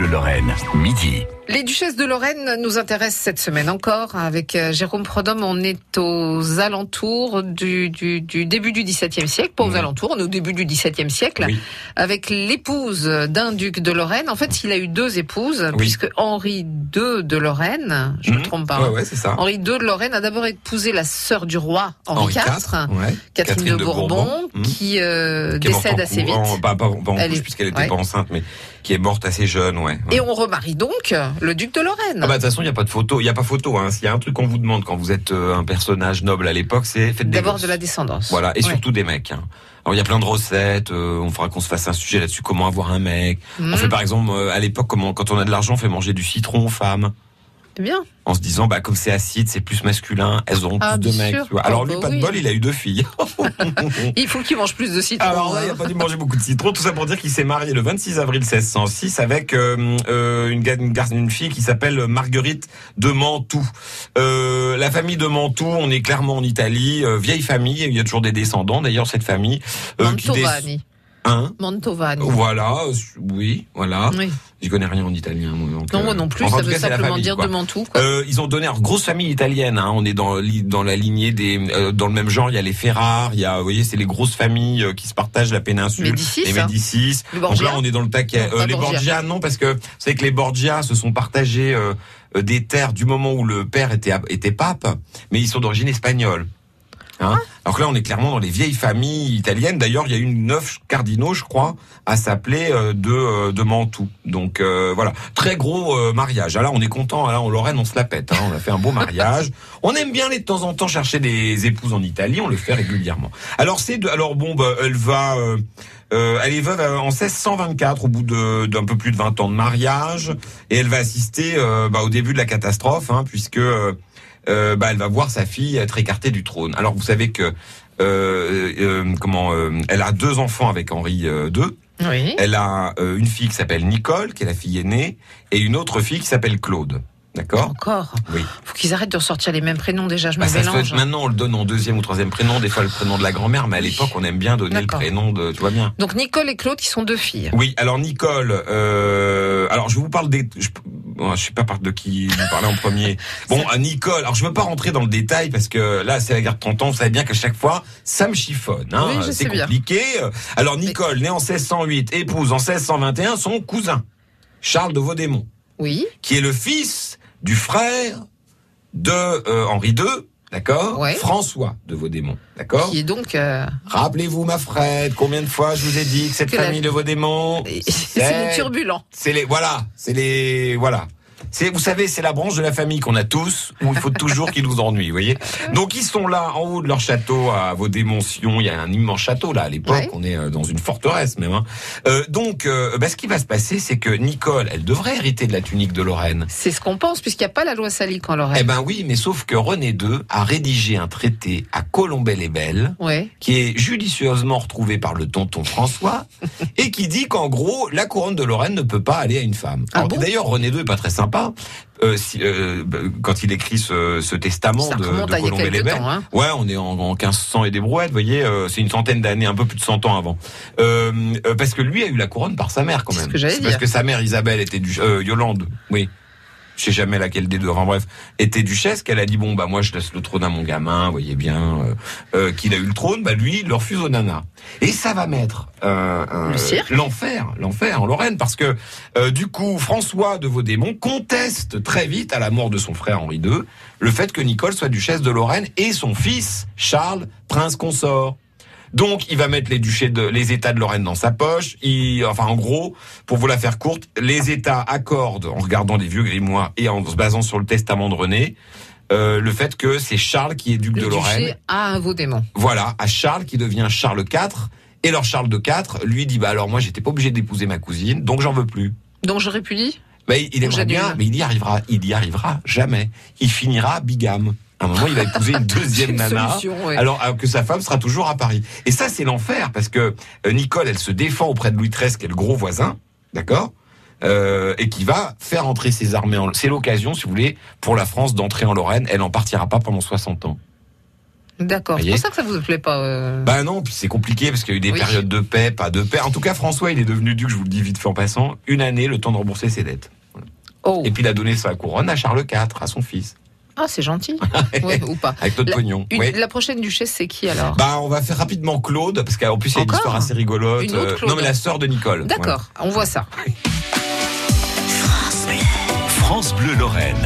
Bleu Lorraine, midi. Les duchesses de Lorraine nous intéressent cette semaine encore. Avec euh, Jérôme Prodhomme, on est aux alentours du, du, du début du XVIIe siècle. Pas aux alentours, on est au début du XVIIe siècle. Oui. Avec l'épouse d'un duc de Lorraine. En fait, il a eu deux épouses, puisque Henri II de Lorraine, je me Mhm. trompe pas. Ouais, ouais, c'est ça. Henri II de Lorraine a d'abord épousé la sœur du roi Henri, IV, ouais. Catherine, de, Bourbon, Mhm. qui, euh, Qui est morte décède assez vite. pas, pas, pas en Elle couche, est- puisqu'elle était ouais. pas enceinte, mais qui est morte assez jeune, ouais. Ouais. Et on remarie donc le duc de Lorraine. Ah bah de toute façon, il n'y a pas de photo. Il n'y a pas photo. Hein. S'il y a un truc qu'on vous demande quand vous êtes euh, un personnage noble à l'époque, c'est faites gosses. de la descendance. Voilà, et Ouais. surtout des mecs. hein. Alors il y a plein de recettes. euh, on fera qu'on se fasse un sujet là-dessus. Comment avoir un mec. Mhm. On fait par exemple euh, à l'époque quand on a de l'argent, on fait manger du citron aux femmes. Bien. En se disant bah comme c'est acide, c'est plus masculin, elles auront Ah, plus de mecs. tu vois. Alors Ah, lui, bah pas de bol, il a eu deux filles. Il faut qu'il mange plus de citron. Alors là, il hein. a pas dû manger beaucoup de citron. Tout ça pour dire qu'il s'est marié le 26 avril 1606 avec euh, euh, une, fille qui s'appelle Marguerite de Mantoue. Euh, la famille de Mantoue, on est clairement en Italie, vieille famille. Il y a toujours des descendants. D'ailleurs, cette famille euh, qui Mantovani. Hein Mantovani. voilà, euh, oui, voilà. Oui. Je connais rien en italien. donc, Non, euh, moi non plus, enfin, ça veut cas, simplement famille, dire quoi. de Mantoue. quoi. Euh, ils ont donné une grosse famille italienne. Hein. On est dans la lignée des euh, dans le même genre. Il y a les Ferrare. Il y a vous voyez c'est les grosses familles euh, qui se partagent la péninsule. Médicis, les hein. Médicis. Les Donc Borgia. là on est dans le taquet. Non, pas les Borgia. Borgia non parce que vous savez que les Borgia se sont partagés euh, euh, des terres du moment où le père était était pape, mais ils sont d'origine espagnole. Hein Alors que là, on est clairement dans les vieilles familles italiennes. D'ailleurs, il y a eu neuf cardinaux, je crois, à s'appeler euh, de euh, de Mantoue. Donc euh, voilà, très gros euh, mariage. Ah, Là, on est content. Là, en Lorraine, on se la pète. Hein. On a fait un beau mariage. On aime bien de temps en temps chercher des épouses en Italie. On le fait régulièrement. Alors c'est de, alors bon, bah, elle va. euh, euh, elle est veuve en 1624 au bout de d'un peu plus de 20 ans de mariage et elle va assister euh, bah, au début de la catastrophe hein, puisque euh, euh, bah, elle va voir sa fille être écartée du trône. Alors vous savez que euh, euh, comment euh, elle a deux enfants avec Henri II. Oui. Elle a une fille qui s'appelle Nicole, qui est la fille aînée, et une autre fille qui s'appelle Claude. D'accord? Encore? Oui. Faut qu'ils arrêtent de ressortir les mêmes prénoms déjà, je Bah, me se fait- mélange. maintenant, on le donne en deuxième ou troisième prénom, des fois le prénom de la grand-mère, mais à l'époque, on aime bien donner le prénom de. Tu vois bien Donc Nicole et Claude qui sont deux filles. Oui, alors Nicole, euh, alors je vous parle des, je, bon, je sais pas par de qui vous parlez en premier. Bon, à Nicole, alors je veux pas rentrer dans le détail parce que là c'est la guerre de 30 ans, vous savez bien qu'à chaque fois ça me chiffonne, hein, Oui, c'est bien. compliqué. Alors Nicole, née en 1608, épouse en 1621 son cousin Charles de Vaudémont, Oui. qui est le fils du frère de euh, Henri II. D'accord Ouais. François de Vaudémont. D'accord Qui est donc. euh, Rappelez-vous, ma Fred, combien de fois je vous ai dit que cette Que la- famille de Vaudémont, C'est les turbulents. c'est les voilà, c'est les voilà. C'est vous savez, c'est la branche de la famille qu'on a tous où il faut toujours qu'ils nous ennuient, vous voyez. Donc ils sont là en haut de leur château à vos démontions, il y a un immense château là à l'époque, Ouais. on est euh, dans une forteresse même hein. Euh, donc euh, bah, ce qui va se passer c'est que Nicole, elle devrait hériter de la tunique de Lorraine. C'est ce qu'on pense, puisqu'il n'y a pas la loi salique en Eh Lorraine. ben oui, mais sauf que René II a rédigé un traité à Colombey-les-Belles Ouais. qui est judicieusement retrouvé par le tonton François et qui dit qu'en gros la couronne de Lorraine ne peut pas aller à une femme. Ah bon? D'ailleurs René II est pas très sympa euh, si, euh, bah, quand il écrit ce, ce testament Ça de, de Belles. temps. Hein. Ouais, on est en, en 1500 et des brouettes, vous voyez, euh, c'est une centaine d'années, un peu plus de 100 ans avant. Euh, euh, parce que lui a eu la couronne par sa mère quand même. que parce dire. que sa mère Isabelle était du euh, Yolande, oui. Je sais jamais laquelle des deux. Enfin bref, était duchesse. Qu'elle a dit bon bah moi je laisse le trône à mon gamin. Vous voyez bien euh, euh, qu'il a eu le trône. Bah lui il le refuse au nana. Et ça va mettre euh, euh, l'enfer, l'enfer en Lorraine parce que euh, du coup François de Vaudémont conteste très vite à la mort de son frère Henri II le fait que Nicole soit duchesse de Lorraine et son fils Charles prince consort. Donc, il va mettre les duchés de, les États de Lorraine dans sa poche. Il, enfin, en gros, pour vous la faire courte, les États accordent, en regardant des vieux grimoires et en se basant sur le testament de René, euh, le fait que c'est Charles qui est duc Le de Lorraine. duché un Vaudémont. Voilà, à Charles qui devient Charles IV. Et alors Charles IV, lui dit, bah alors moi j'étais pas obligé d'épouser ma cousine, donc j'en veux plus. Donc j'aurais pu dire Bah, il aimerait bien, mais il y arrivera, il y arrivera jamais. Il finira bigame. À un moment, il va épouser une deuxième Une nana. solution, ouais. Alors, alors que sa femme sera toujours à Paris. Et ça, c'est l'enfer, parce que euh, Nicole, elle se défend auprès de Louis XIII, qui est le gros voisin, d'accord euh, et qui va faire entrer ses armées en... C'est l'occasion, si vous voulez, pour la France d'entrer en Lorraine. Elle n'en partira pas pendant 60 ans. D'accord. C'est pour ça que ça vous plaît pas. euh. Bah non, puis c'est compliqué parce qu'il y a eu des Oui. périodes de paix, pas de paix. En tout cas, François, il est devenu duc, je vous le dis vite fait en passant, une année, le temps de rembourser ses dettes. Oh. Et puis il a donné sa couronne à Charles IV, à son fils, Ah, c'est gentil. ouais, ou pas. avec notre La- pognon. Une- Oui. La prochaine duchesse, c'est qui alors? Bah, on va faire rapidement Claude, parce qu'en plus, il y a une histoire assez rigolote. Une autre Euh, Claude non, mais la sœur de Nicole. D'accord, on voit ça. France Bleu Lorraine.